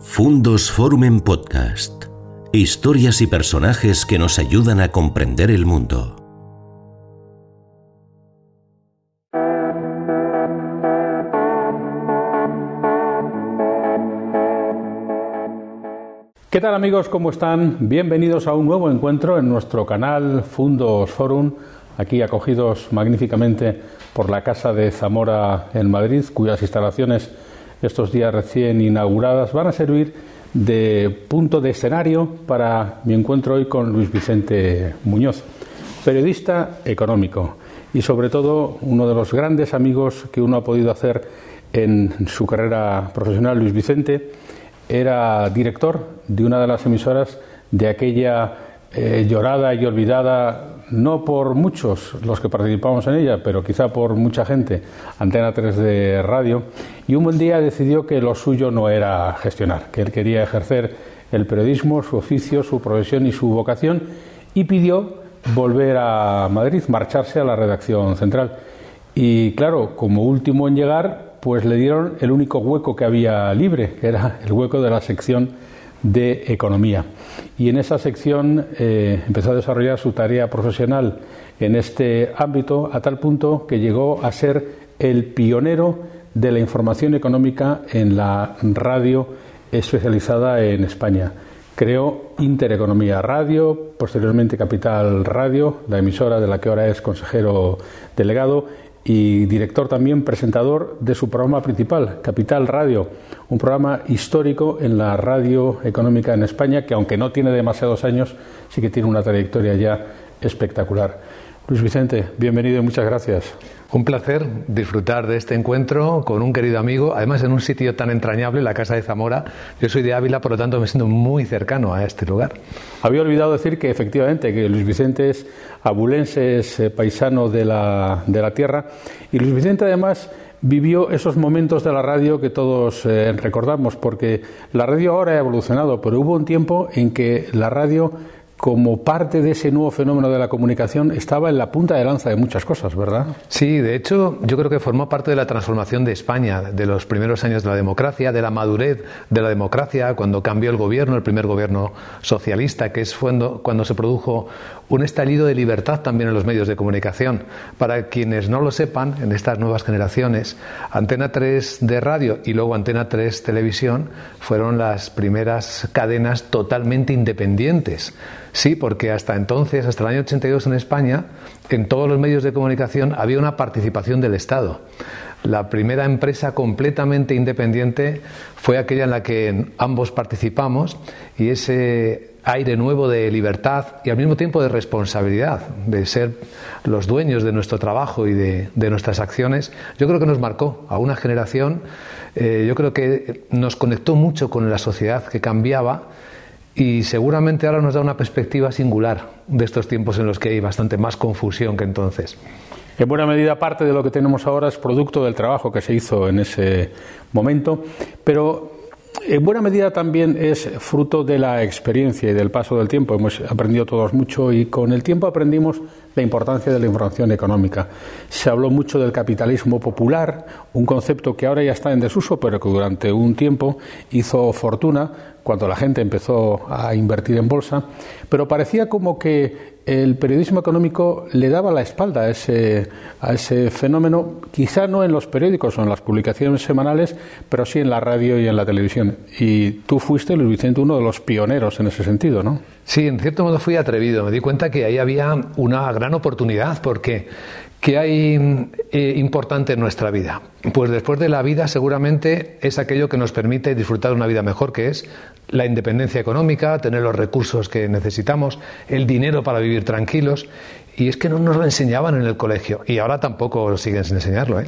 Fundos Forum en Podcast. Historias y personajes que nos ayudan a comprender el mundo. ¿Qué tal amigos? ¿Cómo están? Bienvenidos a un nuevo encuentro en nuestro canal Fundos Forum, aquí acogidos magníficamente por la Casa de Zamora en Madrid, cuyas instalaciones estos días recién inauguradas van a servir de punto de escenario para mi encuentro hoy con Luis Vicente Muñoz, periodista económico y sobre todo uno de los grandes amigos que uno ha podido hacer en su carrera profesional. Luis Vicente era director de una de las emisoras de aquella eh, llorada y olvidada no por muchos los que participamos en ella, pero quizá por mucha gente, Antena 3 de radio, y un buen día decidió que lo suyo no era gestionar, que él quería ejercer el periodismo, su oficio, su profesión y su vocación, y pidió volver a Madrid, marcharse a la redacción central. Y claro, como último en llegar, pues le dieron el único hueco que había libre, que era el hueco de la sección de economía. Y en esa sección eh, empezó a desarrollar su tarea profesional en este ámbito a tal punto que llegó a ser el pionero de la información económica en la radio especializada en España. Creó Intereconomía Radio, posteriormente Capital Radio, la emisora de la que ahora es consejero delegado, y director también presentador de su programa principal, Capital Radio, un programa histórico en la radio económica en España que aunque no tiene demasiados años, sí que tiene una trayectoria ya espectacular. Luis Vicente, bienvenido y muchas gracias. Un placer disfrutar de este encuentro con un querido amigo, además en un sitio tan entrañable, la Casa de Zamora. Yo soy de Ávila, por lo tanto me siento muy cercano a este lugar. Había olvidado decir que efectivamente que Luis Vicente es abulense, es eh, paisano de la, de la tierra y Luis Vicente además vivió esos momentos de la radio que todos eh, recordamos, porque la radio ahora ha evolucionado, pero hubo un tiempo en que la radio como parte de ese nuevo fenómeno de la comunicación, estaba en la punta de lanza de muchas cosas, ¿verdad? Sí, de hecho, yo creo que formó parte de la transformación de España, de los primeros años de la democracia, de la madurez de la democracia, cuando cambió el gobierno, el primer gobierno socialista, que es cuando, cuando se produjo un estallido de libertad también en los medios de comunicación. Para quienes no lo sepan, en estas nuevas generaciones, Antena 3 de radio y luego Antena 3 televisión fueron las primeras cadenas totalmente independientes. Sí, porque hasta entonces, hasta el año 82 en España, en todos los medios de comunicación había una participación del Estado. La primera empresa completamente independiente fue aquella en la que ambos participamos y ese aire nuevo de libertad y al mismo tiempo de responsabilidad, de ser los dueños de nuestro trabajo y de, nuestras acciones, yo creo que nos marcó a una generación, eh, yo creo que nos conectó mucho con la sociedad que cambiaba y seguramente ahora nos da una perspectiva singular de estos tiempos en los que hay bastante más confusión que entonces. En buena medida parte de lo que tenemos ahora es producto del trabajo que se hizo en ese momento, pero en buena medida también es fruto de la experiencia y del paso del tiempo. Hemos aprendido todos mucho y con el tiempo aprendimos la importancia de la información económica. Se habló mucho del capitalismo popular, un concepto que ahora ya está en desuso, pero que durante un tiempo hizo fortuna cuando la gente empezó a invertir en bolsa, pero parecía como que el periodismo económico le daba la espalda a ese, a ese fenómeno, quizá no en los periódicos o en las publicaciones semanales, pero sí en la radio y en la televisión. Y tú fuiste, Luis Vicente, uno de los pioneros en ese sentido, ¿no? Sí, en cierto modo fui atrevido. Me di cuenta que ahí había una gran oportunidad, porque ¿Qué hay eh, importante en nuestra vida? Pues después de la vida seguramente es aquello que nos permite disfrutar una vida mejor, que es la independencia económica, tener los recursos que necesitamos, el dinero para vivir tranquilos. Y es que no nos lo enseñaban en el colegio y ahora tampoco siguen sin enseñarlo. ¿eh?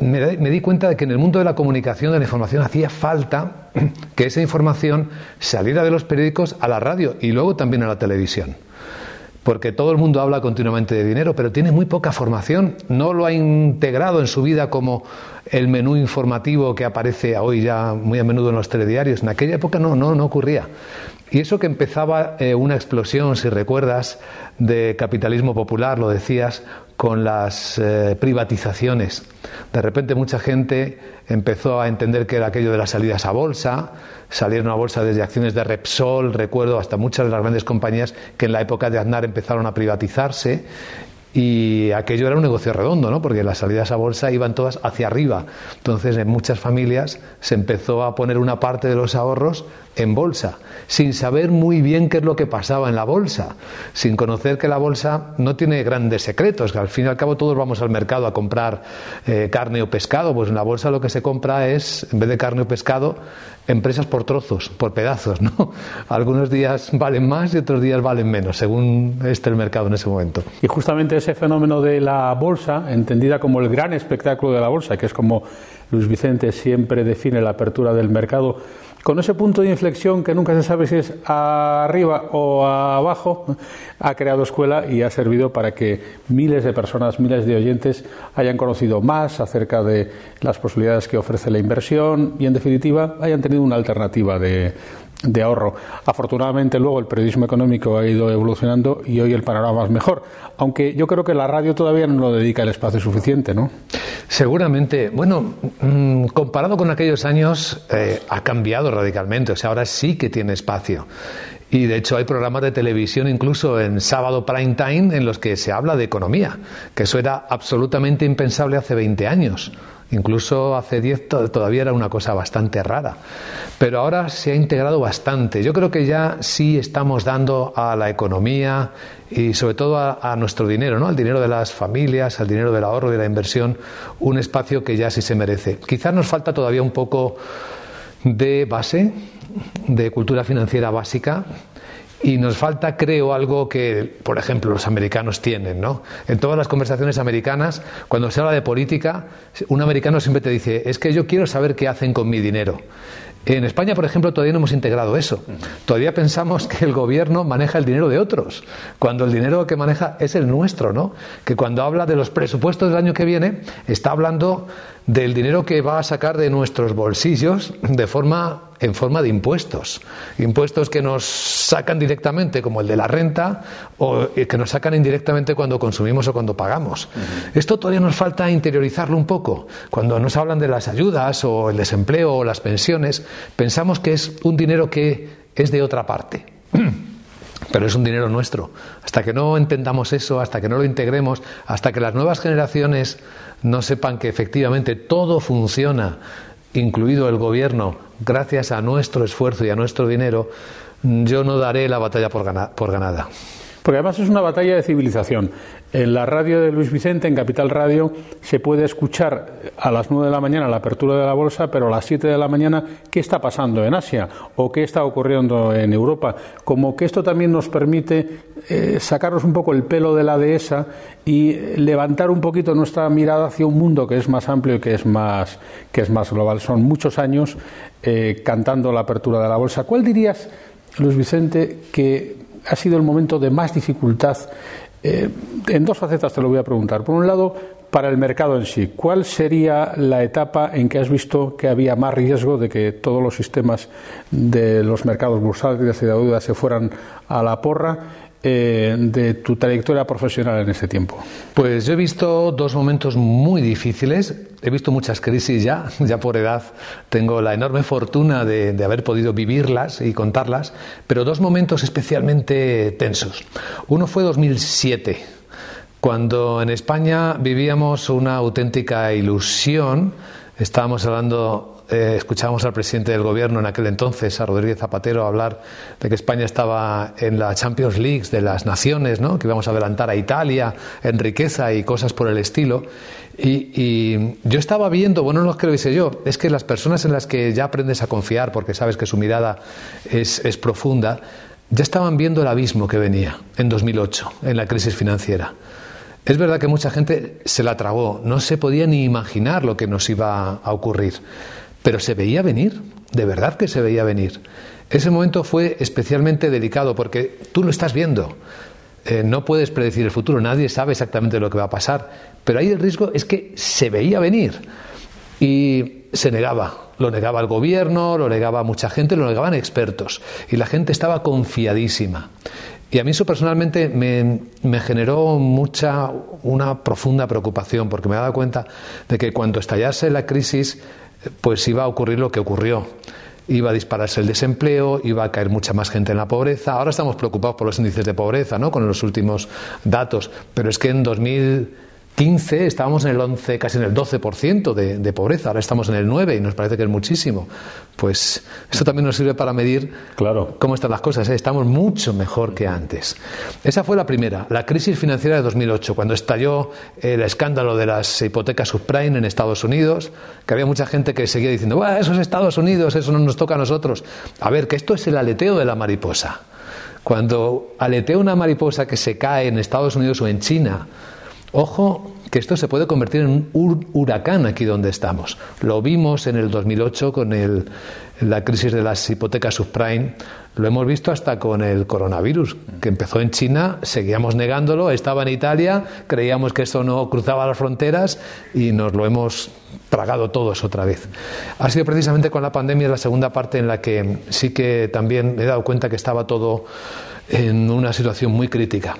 Me di cuenta de que en el mundo de la comunicación, de la información, hacía falta que esa información saliera de los periódicos a la radio y luego también a la televisión porque todo el mundo habla continuamente de dinero, pero tiene muy poca formación, no lo ha integrado en su vida como el menú informativo que aparece hoy ya muy a menudo en los telediarios. En aquella época no, no, no ocurría. Y eso que empezaba eh, una explosión, si recuerdas, de capitalismo popular, lo decías, con las eh, privatizaciones. De repente mucha gente empezó a entender que era aquello de las salidas a bolsa, salieron a bolsa desde acciones de Repsol, recuerdo, hasta muchas de las grandes compañías que en la época de Aznar empezaron a privatizarse y aquello era un negocio redondo, ¿no? Porque las salidas a bolsa iban todas hacia arriba. Entonces, en muchas familias se empezó a poner una parte de los ahorros en bolsa, sin saber muy bien qué es lo que pasaba en la bolsa, sin conocer que la bolsa no tiene grandes secretos, que al fin y al cabo todos vamos al mercado a comprar eh, carne o pescado, pues en la bolsa lo que se compra es, en vez de carne o pescado, empresas por trozos, por pedazos, ¿no? Algunos días valen más y otros días valen menos, según esté el mercado en ese momento. Y justamente ese fenómeno de la bolsa, entendida como el gran espectáculo de la bolsa, que es como Luis Vicente siempre define la apertura del mercado, con ese punto de inflexión que nunca se sabe si es arriba o abajo, ha creado escuela y ha servido para que miles de personas, miles de oyentes hayan conocido más acerca de las posibilidades que ofrece la inversión y, en definitiva, hayan tenido una alternativa de, de ahorro. Afortunadamente luego el periodismo económico ha ido evolucionando y hoy el panorama es mejor, aunque yo creo que la radio todavía no lo dedica el espacio suficiente, ¿no? Seguramente. Bueno, mm, comparado con aquellos años eh, ha cambiado radicalmente, o sea, ahora sí que tiene espacio. Y de hecho hay programas de televisión incluso en sábado prime time en los que se habla de economía, que eso era absolutamente impensable hace 20 años. Incluso hace 10 todavía era una cosa bastante rara. Pero ahora se ha integrado bastante. Yo creo que ya sí estamos dando a la economía y sobre todo a, nuestro dinero, ¿no? al dinero de las familias, al dinero del ahorro y de la inversión, un espacio que ya sí se merece. Quizás nos falta todavía un poco de base, de cultura financiera básica, y nos falta, creo, algo que, por ejemplo, los americanos tienen, ¿no? En todas las conversaciones americanas, cuando se habla de política, un americano siempre te dice, es que yo quiero saber qué hacen con mi dinero. En España, por ejemplo, todavía no hemos integrado eso. Todavía pensamos que el gobierno maneja el dinero de otros, cuando el dinero que maneja es el nuestro, ¿no? Que cuando habla de los presupuestos del año que viene, está hablando del dinero que va a sacar de nuestros bolsillos de forma en forma de impuestos, impuestos que nos sacan directamente como el de la renta o que nos sacan indirectamente cuando consumimos o cuando pagamos. Esto todavía nos falta interiorizarlo un poco. Cuando nos hablan de las ayudas o el desempleo o las pensiones, pensamos que es un dinero que es de otra parte. Pero es un dinero nuestro. Hasta que no entendamos eso, hasta que no lo integremos, hasta que las nuevas generaciones no sepan que efectivamente todo funciona, incluido el gobierno, gracias a nuestro esfuerzo y a nuestro dinero, yo no daré la batalla por, ganada. Porque además es una batalla de civilización. En la radio de Luis Vicente, en Capital Radio, se puede escuchar a las 9 de la mañana la apertura de la bolsa, pero a las 7 de la mañana qué está pasando en Asia o qué está ocurriendo en Europa. Como que esto también nos permite eh, sacarnos un poco el pelo de la dehesa y levantar un poquito nuestra mirada hacia un mundo que es más amplio y que es más, que es más global. Son muchos años eh, cantando la apertura de la bolsa. ¿Cuál dirías, Luis Vicente, que ha sido el momento de más dificultad eh, en dos facetas te lo voy a preguntar. Por un lado, para el mercado en sí, ¿cuál sería la etapa en que has visto que había más riesgo de que todos los sistemas de los mercados bursátiles y de deuda se fueran a la porra? Eh, de tu trayectoria profesional en ese tiempo? Pues yo he visto dos momentos muy difíciles. He visto muchas crisis ya, ya por edad tengo la enorme fortuna de, de haber podido vivirlas y contarlas, pero dos momentos especialmente tensos. Uno fue 2007, cuando en España vivíamos una auténtica ilusión. Estábamos hablando eh, escuchábamos al presidente del gobierno en aquel entonces, a Rodríguez Zapatero, hablar de que España estaba en la Champions League de las naciones, ¿no? que íbamos a adelantar a Italia en riqueza y cosas por el estilo. Y, yo estaba viendo, bueno, no es que lo hice yo, es que las personas en las que ya aprendes a confiar, porque sabes que su mirada es, es profunda, ya estaban viendo el abismo que venía en 2008, en la crisis financiera. Es verdad que mucha gente se la tragó, no se podía ni imaginar lo que nos iba a ocurrir. Pero se veía venir, de verdad que se veía venir. Ese momento fue especialmente delicado porque tú lo estás viendo. Eh, no puedes predecir el futuro, nadie sabe exactamente lo que va a pasar, pero ahí el riesgo es que se veía venir. Y se negaba, lo negaba el gobierno, lo negaba mucha gente, lo negaban expertos. Y la gente estaba confiadísima. Y a mí eso personalmente me, me, generó mucha, una profunda preocupación, porque me he dado cuenta de que cuando estallase la crisis, pues iba a ocurrir lo que ocurrió. Iba a dispararse el desempleo, iba a caer mucha más gente en la pobreza. Ahora estamos preocupados por los índices de pobreza, ¿no? Con los últimos datos. Pero es que en 2000 15 estábamos en el 11, casi en el 12% de, de pobreza, ahora estamos en el 9 y nos parece que es muchísimo. Pues esto también nos sirve para medir claro. cómo están las cosas. ¿eh? Estamos mucho mejor que antes. Esa fue la primera, la crisis financiera de 2008, cuando estalló el escándalo de las hipotecas subprime en Estados Unidos, que había mucha gente que seguía diciendo, eso es Estados Unidos, eso no nos toca a nosotros. A ver, que esto es el aleteo de la mariposa. Cuando aletea una mariposa que se cae en Estados Unidos o en China, Ojo que esto se puede convertir en un huracán aquí donde estamos. Lo vimos en el 2008 con la crisis de las hipotecas subprime, lo hemos visto hasta con el coronavirus, que empezó en China, seguíamos negándolo, estaba en Italia, creíamos que eso no cruzaba las fronteras y nos lo hemos tragado todos otra vez. Ha sido precisamente con la pandemia la segunda parte en la que sí que también me he dado cuenta que estaba todo en una situación muy crítica.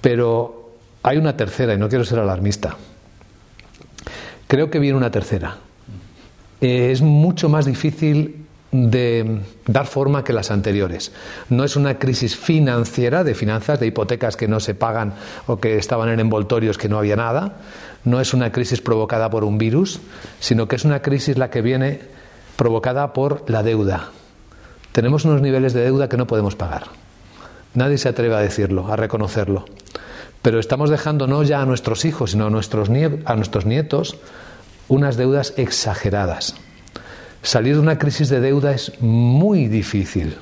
Pero hay una tercera, y no quiero ser alarmista. Creo que viene una tercera. Eh, es mucho más difícil de dar forma que las anteriores. No es una crisis financiera de finanzas, de hipotecas que no se pagan o que estaban en envoltorios que no había nada. No es una crisis provocada por un virus, sino que es una crisis la que viene provocada por la deuda. Tenemos unos niveles de deuda que no podemos pagar. Nadie se atreve a decirlo, a reconocerlo. Pero estamos dejando no ya a nuestros hijos, sino a nuestros, a nuestros nietos unas deudas exageradas. Salir de una crisis de deuda es muy difícil,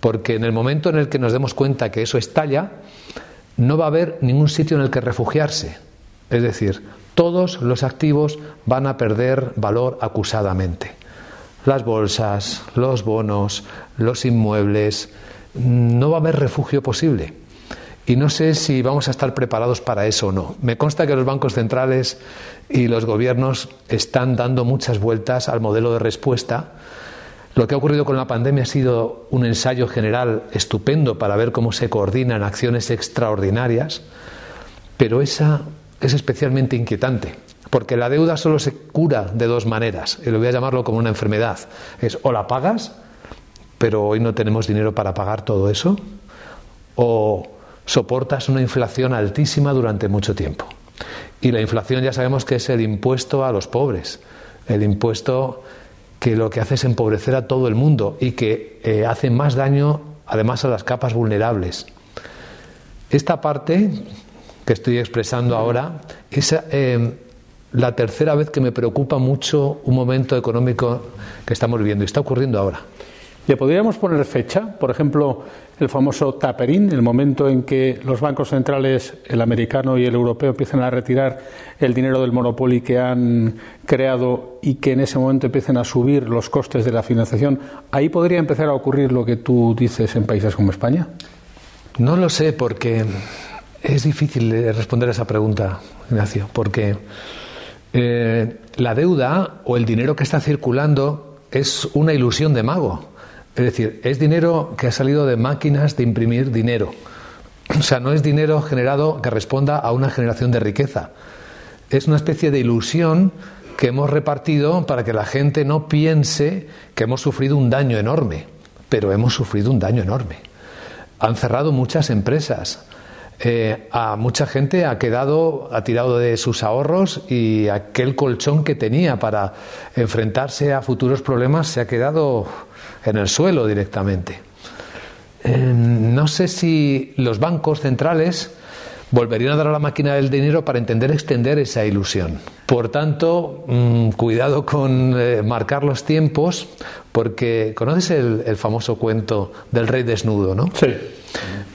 porque en el momento en el que nos demos cuenta que eso estalla, no va a haber ningún sitio en el que refugiarse. Es decir, todos los activos van a perder valor acusadamente. Las bolsas, los bonos, los inmuebles, no va a haber refugio posible. Y no sé si vamos a estar preparados para eso o no. Me consta que los bancos centrales y los gobiernos están dando muchas vueltas al modelo de respuesta. Lo que ha ocurrido con la pandemia ha sido un ensayo general estupendo para ver cómo se coordinan acciones extraordinarias, pero esa es especialmente inquietante, porque la deuda solo se cura de dos maneras, y lo voy a llamarlo como una enfermedad. Es o la pagas, pero hoy no tenemos dinero para pagar todo eso, o soportas una inflación altísima durante mucho tiempo. Y la inflación ya sabemos que es el impuesto a los pobres, el impuesto que lo que hace es empobrecer a todo el mundo y que eh, hace más daño además a las capas vulnerables. Esta parte que estoy expresando ahora es eh, la tercera vez que me preocupa mucho un momento económico que estamos viviendo y está ocurriendo ahora. ¿Le podríamos poner fecha? Por ejemplo, el famoso tapering, el momento en que los bancos centrales, el americano y el europeo, empiezan a retirar el dinero del monopolio que han creado y que en ese momento empiecen a subir los costes de la financiación. ¿Ahí podría empezar a ocurrir lo que tú dices en países como España? No lo sé, porque es difícil responder a esa pregunta, Ignacio, porque eh, la deuda o el dinero que está circulando es una ilusión de mago. Es decir, es dinero que ha salido de máquinas de imprimir dinero. O sea, no es dinero generado que responda a una generación de riqueza. Es una especie de ilusión que hemos repartido para que la gente no piense que hemos sufrido un daño enorme, pero hemos sufrido un daño enorme. Han cerrado muchas empresas, eh, a mucha gente ha quedado, ha tirado de sus ahorros y aquel colchón que tenía para enfrentarse a futuros problemas se ha quedado en el suelo directamente. Eh, no sé si los bancos centrales volverían a dar a la máquina del dinero para entender extender esa ilusión. Por tanto, mm, cuidado con eh, marcar los tiempos, porque conoces el, el, famoso cuento del rey desnudo, ¿no? Sí.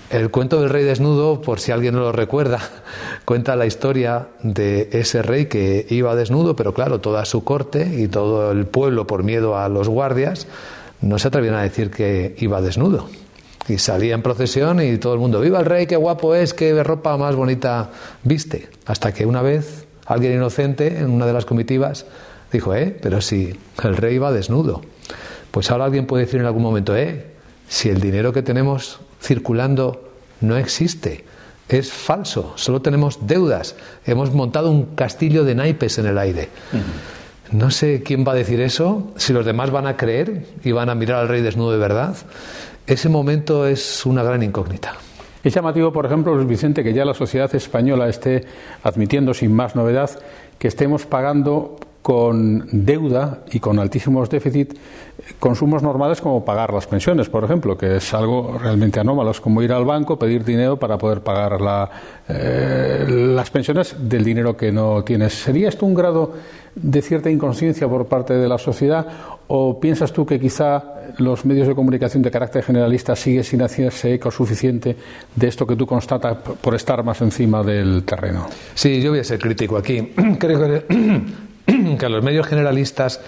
El cuento del rey desnudo, por si alguien no lo recuerda, cuenta la historia de ese rey que iba desnudo, pero claro, toda su corte y todo el pueblo, por miedo a los guardias, no se atrevían a decir que iba desnudo. Y salía en procesión y todo el mundo, viva el rey, qué guapo es, qué ropa más bonita viste. Hasta que una vez alguien inocente en una de las comitivas Dijo, ¿eh? Pero si el rey va desnudo. Pues ahora alguien puede decir en algún momento, ¿eh? Si el dinero que tenemos circulando no existe, es falso, solo tenemos deudas, hemos montado un castillo de naipes en el aire. No sé quién va a decir eso, si los demás van a creer y van a mirar al rey desnudo de verdad. Ese momento es una gran incógnita. Es llamativo, por ejemplo, Luis Vicente, que ya la sociedad española esté admitiendo sin más novedad que estemos pagando con deuda y con altísimos déficits consumos normales como pagar las pensiones, por ejemplo, que es algo realmente anómalo, es como ir al banco, pedir dinero para poder pagar eh, las pensiones del dinero que no tienes. ¿Sería esto un grado de cierta inconsciencia por parte de la sociedad o piensas tú que quizá los medios de comunicación de carácter generalista siguen sin hacerse eco suficiente de esto que tú constatas por estar más encima del terreno? Sí, yo voy a ser crítico aquí. Creo que que a los medios generalistas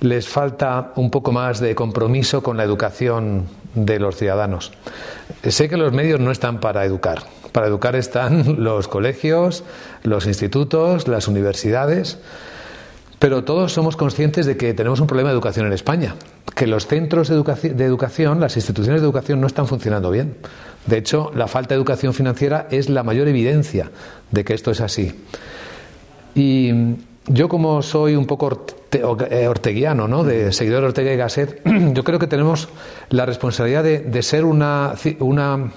les falta un poco más de compromiso con la educación de los ciudadanos. Sé que los medios no están para educar. Para educar están los colegios, los institutos, las universidades. Pero todos somos conscientes de que tenemos un problema de educación en España, que los centros de, educación, las instituciones de educación no están funcionando bien. De hecho, la falta de educación financiera es la mayor evidencia de que esto es así. Y yo como soy un poco eh, orteguiano, ¿no? de seguidor de Ortega y Gasset, yo creo que tenemos la responsabilidad de, ser una, una,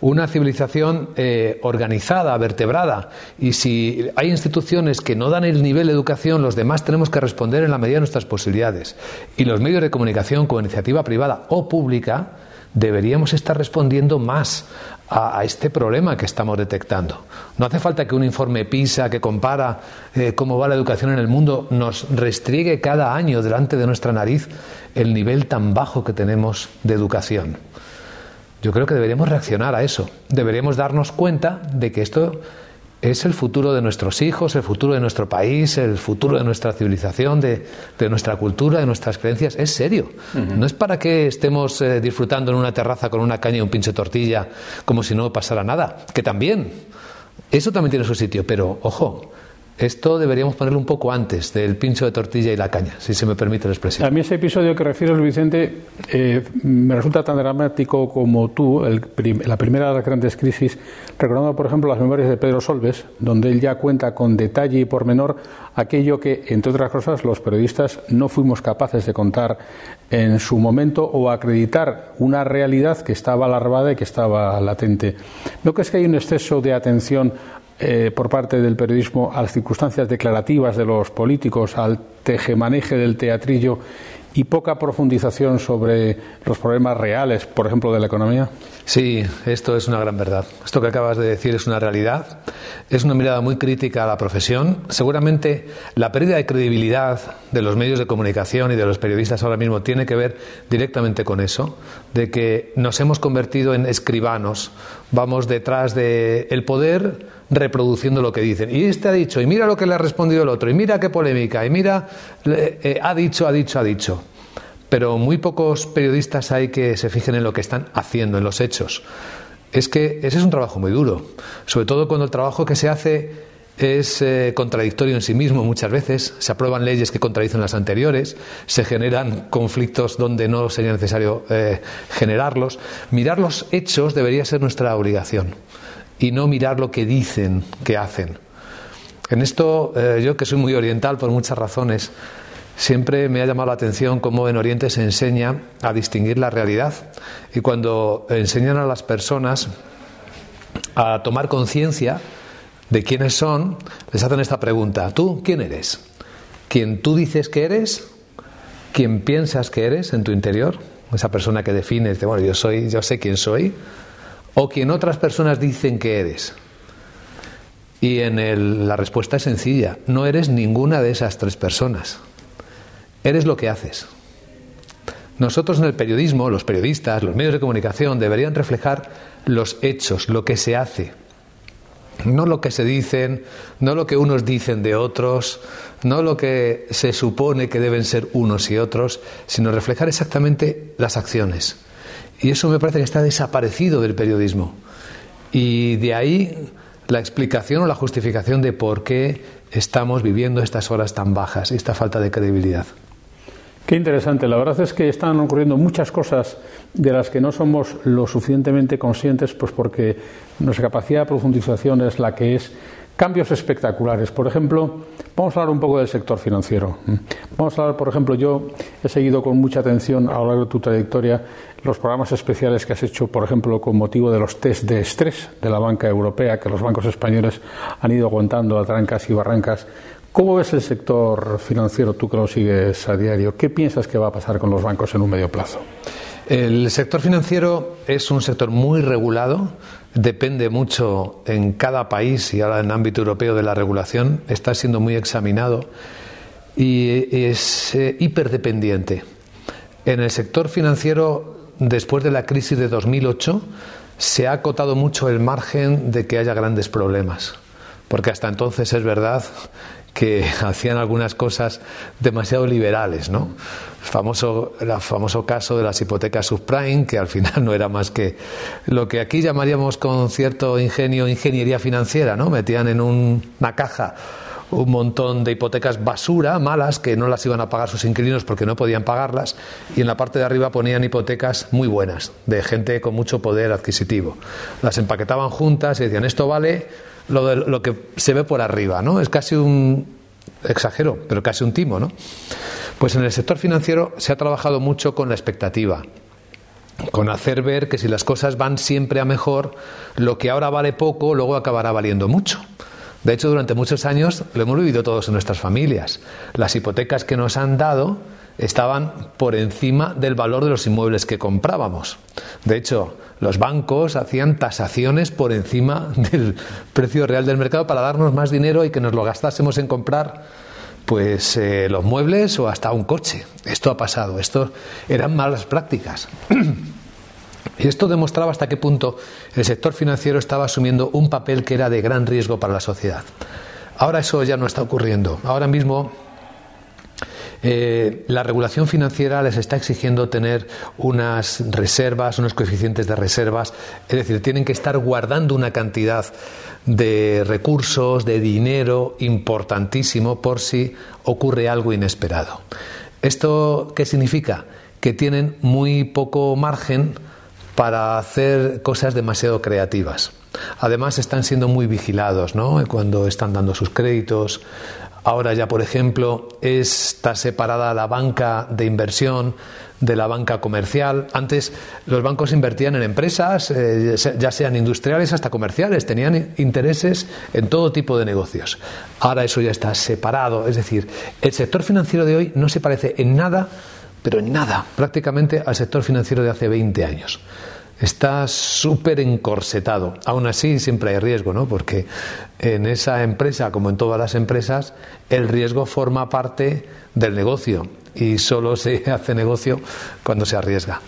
una civilización eh, organizada, vertebrada, y si hay instituciones que no dan el nivel de educación, los demás tenemos que responder en la medida de nuestras posibilidades. Y los medios de comunicación como iniciativa privada o pública deberíamos estar respondiendo más a, este problema que estamos detectando. No hace falta que un informe PISA que compara eh, cómo va la educación en el mundo nos restriegue cada año delante de nuestra nariz el nivel tan bajo que tenemos de educación. Yo creo que deberíamos reaccionar a eso. Deberíamos darnos cuenta de que esto es el futuro de nuestros hijos, el futuro de nuestro país, el futuro de nuestra civilización, de, nuestra cultura, de nuestras creencias. Es serio. No es para que estemos eh, disfrutando en una terraza con una caña y un pinche tortilla como si no pasara nada. Que también. Eso también tiene su sitio. Pero, ojo, esto deberíamos ponerlo un poco antes del pincho de tortilla y la caña, si se me permite la expresión. A mí ese episodio que refieres, Vicente, eh, me resulta tan dramático como tú, la primera de las grandes crisis, recordando, por ejemplo, las memorias de Pedro Solves, donde él ya cuenta con detalle y pormenor aquello que, entre otras cosas, los periodistas no fuimos capaces de contar en su momento o acreditar una realidad que estaba alarmada y que estaba latente. ¿No crees que hay un exceso de atención eh, por parte del periodismo a las circunstancias declarativas de los políticos, al tejemaneje del teatrillo y poca profundización sobre los problemas reales, por ejemplo, de la economía? Sí, esto es una gran verdad. Esto que acabas de decir es una realidad. Es una mirada muy crítica a la profesión. Seguramente la pérdida de credibilidad de los medios de comunicación y de los periodistas ahora mismo tiene que ver directamente con eso, de que nos hemos convertido en escribanos. Vamos detrás del el poder reproduciendo lo que dicen. Y este ha dicho, y mira lo que le ha respondido el otro, y mira qué polémica, y mira, eh, ha dicho, ha dicho, ha dicho. Pero muy pocos periodistas hay que se fijen en lo que están haciendo, en los hechos. Es que ese es un trabajo muy duro, sobre todo cuando el trabajo que se hace es eh, contradictorio en sí mismo muchas veces, se aprueban leyes que contradicen las anteriores, se generan conflictos donde no sería necesario eh, generarlos. Mirar los hechos debería ser nuestra obligación y no mirar lo que dicen que hacen. En esto, eh, yo que soy muy oriental por muchas razones, siempre me ha llamado la atención cómo en Oriente se enseña a distinguir la realidad y cuando enseñan a las personas a tomar conciencia de quiénes son, les hacen esta pregunta, ¿tú quién eres? ¿Quién tú dices que eres? ¿Quién piensas que eres en tu interior? Esa persona que define, dice, bueno, yo soy, yo sé quién soy, o quien otras personas dicen que eres? Y en la respuesta es sencilla, no eres ninguna de esas tres personas, eres lo que haces. Nosotros en el periodismo, los periodistas, los medios de comunicación deberían reflejar los hechos, lo que se hace, no lo que se dicen, no lo que unos dicen de otros, no lo que se supone que deben ser unos y otros, sino reflejar exactamente las acciones. Y eso me parece que está desaparecido del periodismo. Y de ahí la explicación o la justificación de por qué estamos viviendo estas horas tan bajas esta falta de credibilidad. Qué interesante. La verdad es que están ocurriendo muchas cosas de las que no somos lo suficientemente conscientes, pues porque nuestra capacidad de profundización es la que es. Cambios espectaculares. Por ejemplo, vamos a hablar un poco del sector financiero. Vamos a hablar, por ejemplo, yo he seguido con mucha atención a lo largo de tu trayectoria los programas especiales que has hecho, por ejemplo, con motivo de los test de estrés de la banca europea, que los bancos españoles han ido aguantando a trancas y barrancas ¿Cómo ves el sector financiero, tú que lo sigues a diario? ¿Qué piensas que va a pasar con los bancos en un medio plazo? El sector financiero es un sector muy regulado, depende mucho en cada país y ahora en el ámbito europeo de la regulación, está siendo muy examinado y es eh, hiperdependiente. En el sector financiero, después de la crisis de 2008, se ha acotado mucho el margen de que haya grandes problemas, porque hasta entonces es verdad que hacían algunas cosas demasiado liberales, ¿no? El famoso, famoso caso de las hipotecas subprime, que al final no era más que lo que aquí llamaríamos con cierto ingenio ingeniería financiera, ¿no? Metían en una caja un montón de hipotecas basura, malas, que no las iban a pagar sus inquilinos porque no podían pagarlas, y en la parte de arriba ponían hipotecas muy buenas, de gente con mucho poder adquisitivo. Las empaquetaban juntas y decían, esto vale lo, de, lo que se ve por arriba, ¿no? Es casi un, exagero, pero casi un timo, ¿no? Pues en el sector financiero se ha trabajado mucho con la expectativa, con hacer ver que si las cosas van siempre a mejor, lo que ahora vale poco luego acabará valiendo mucho. De hecho, durante muchos años lo hemos vivido todos en nuestras familias. Las hipotecas que nos han dado estaban por encima del valor de los inmuebles que comprábamos. De hecho, los bancos hacían tasaciones por encima del precio real del mercado para darnos más dinero y que nos lo gastásemos en comprar pues eh, los muebles o hasta un coche. Esto ha pasado, esto eran malas prácticas. Y esto demostraba hasta qué punto el sector financiero estaba asumiendo un papel que era de gran riesgo para la sociedad. Ahora eso ya no está ocurriendo. Ahora mismo eh, la regulación financiera les está exigiendo tener unas reservas, unos coeficientes de reservas, es decir, tienen que estar guardando una cantidad de recursos, de dinero importantísimo por si ocurre algo inesperado. ¿Esto qué significa? Que tienen muy poco margen para hacer cosas demasiado creativas. Además están siendo muy vigilados, ¿no? Cuando están dando sus créditos, Ahora ya, por ejemplo, está separada la banca de inversión de la banca comercial. Antes los bancos invertían en empresas, eh, ya sean industriales hasta comerciales, tenían intereses en todo tipo de negocios. Ahora eso ya está separado, es decir, el sector financiero de hoy no se parece en nada, pero en nada, prácticamente al sector financiero de hace 20 años está súper encorsetado. Aún así, siempre hay riesgo, ¿no? Porque en esa empresa, como en todas las empresas, el riesgo forma parte del negocio y solo se hace negocio cuando se arriesga.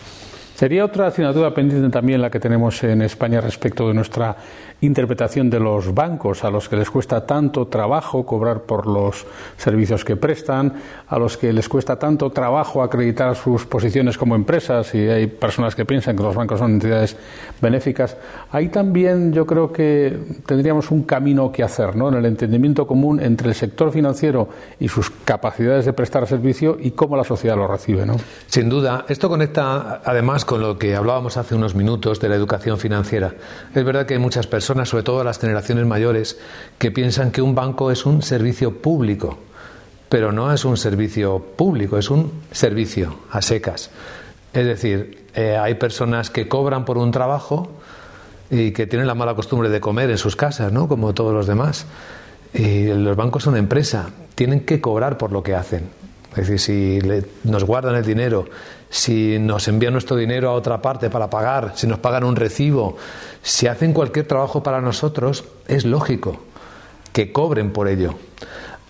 Sería otra asignatura pendiente también la que tenemos en España respecto de nuestra interpretación de los bancos, a los que les cuesta tanto trabajo cobrar por los servicios que prestan, a los que les cuesta tanto trabajo acreditar sus posiciones como empresas, y hay personas que piensan que los bancos son entidades benéficas. Ahí también yo creo que tendríamos un camino que hacer, ¿no? En el entendimiento común entre el sector financiero y sus capacidades de prestar servicio y cómo la sociedad lo recibe, ¿no? Sin duda, esto conecta además con lo que hablábamos hace unos minutos de la educación financiera. Es verdad que hay muchas personas sobre todo las generaciones mayores, que piensan que un banco es un servicio público, pero no es un servicio público, es un servicio a secas. Es decir, eh, hay personas que cobran por un trabajo y que tienen la mala costumbre de comer en sus casas, ¿no? Como todos los demás. Y los bancos son empresa, tienen que cobrar por lo que hacen. Es decir, si nos guardan el dinero, si nos envían nuestro dinero a otra parte para pagar, si nos pagan un recibo, si hacen cualquier trabajo para nosotros, es lógico que cobren por ello.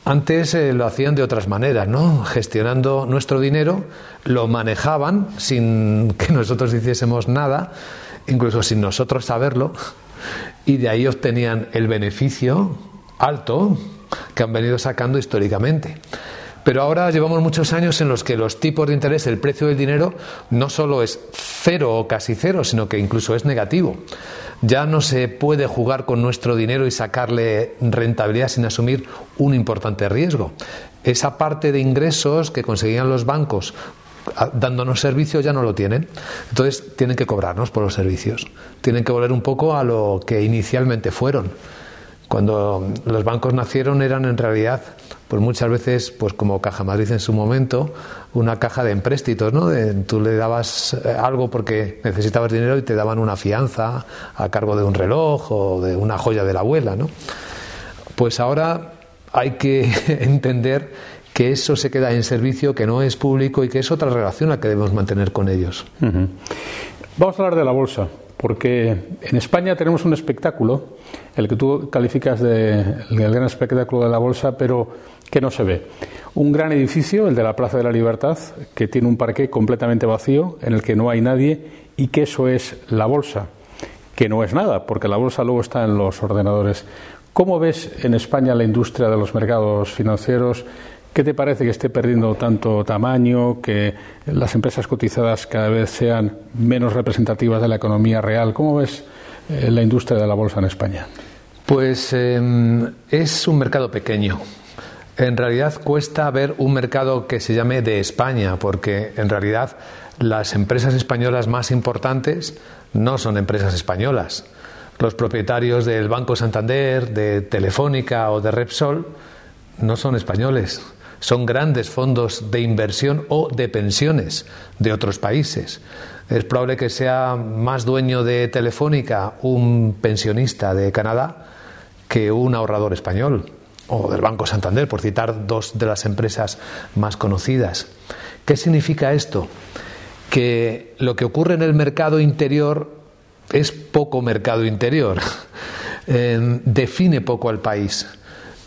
Antes eh, lo hacían de otras maneras, ¿no? Gestionando nuestro dinero, lo manejaban sin que nosotros hiciésemos nada, incluso sin nosotros saberlo, y de ahí obtenían el beneficio alto que han venido sacando históricamente. Pero ahora llevamos muchos años en los que los tipos de interés, el precio del dinero, no solo es cero o casi cero, sino que incluso es negativo. Ya no se puede jugar con nuestro dinero y sacarle rentabilidad sin asumir un importante riesgo. Esa parte de ingresos que conseguían los bancos dándonos servicios ya no lo tienen. Entonces tienen que cobrarnos por los servicios. Tienen que volver un poco a lo que inicialmente fueron. Cuando los bancos nacieron eran en realidad, pues muchas veces, pues como Caja Madrid en su momento, una caja de empréstitos, ¿no? tú le dabas eh, algo porque necesitabas dinero y te daban una fianza a cargo de un reloj o de una joya de la abuela, ¿no? Pues ahora hay que entender que eso se queda en servicio, que no es público y que es otra relación la que debemos mantener con ellos. Vamos a hablar de la bolsa, porque en España tenemos un espectáculo, el que tú calificas de el gran espectáculo de la bolsa, pero que no se ve. Un gran edificio, el de la Plaza de la Libertad, que tiene un parque completamente vacío, en el que no hay nadie, y que eso es la bolsa, que no es nada, porque la bolsa luego está en los ordenadores. ¿Cómo ves en España la industria de los mercados financieros? ¿Qué te parece que esté perdiendo tanto tamaño, que las empresas cotizadas cada vez sean menos representativas de la economía real? ¿Cómo ves eh, la industria de la bolsa en España? Pues em, es un mercado pequeño. En realidad cuesta ver un mercado que se llame de España, porque en realidad las empresas españolas más importantes no son empresas españolas. Los propietarios del Banco Santander, de Telefónica o de Repsol no son españoles son grandes fondos de inversión o de pensiones de otros países. Es probable que sea más dueño de Telefónica un pensionista de Canadá que un ahorrador español o del Banco Santander, por citar dos de las empresas más conocidas. ¿Qué significa esto? Que lo que ocurre en el mercado interior es poco mercado interior, eh, define poco al país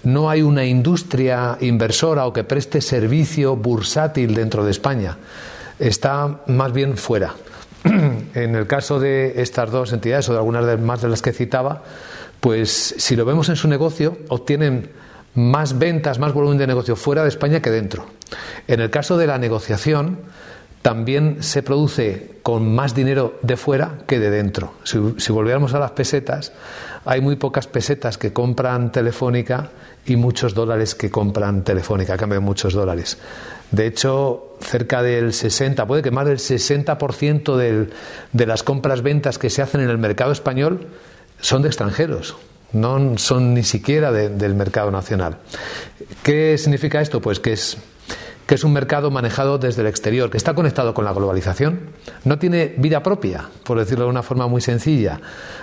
no hay una industria inversora o que preste servicio bursátil dentro de España. Está más bien fuera. en el caso de estas dos entidades o de algunas más de las que citaba, pues si lo vemos en su negocio, obtienen más ventas, más volumen de negocio fuera de España que dentro. En el caso de la negociación, también se produce con más dinero de fuera que de dentro. Si, volviéramos a las pesetas, hay muy pocas pesetas que compran Telefónica y muchos dólares que compran Telefónica, de muchos dólares. De hecho, cerca del 60, puede que más del 60% del, de las compras-ventas que se hacen en el mercado español son de extranjeros, no son ni siquiera del mercado nacional. ¿Qué significa esto? Pues que es que es un mercado manejado desde el exterior, que está conectado con la globalización, no tiene vida propia, por decirlo de una forma muy sencilla.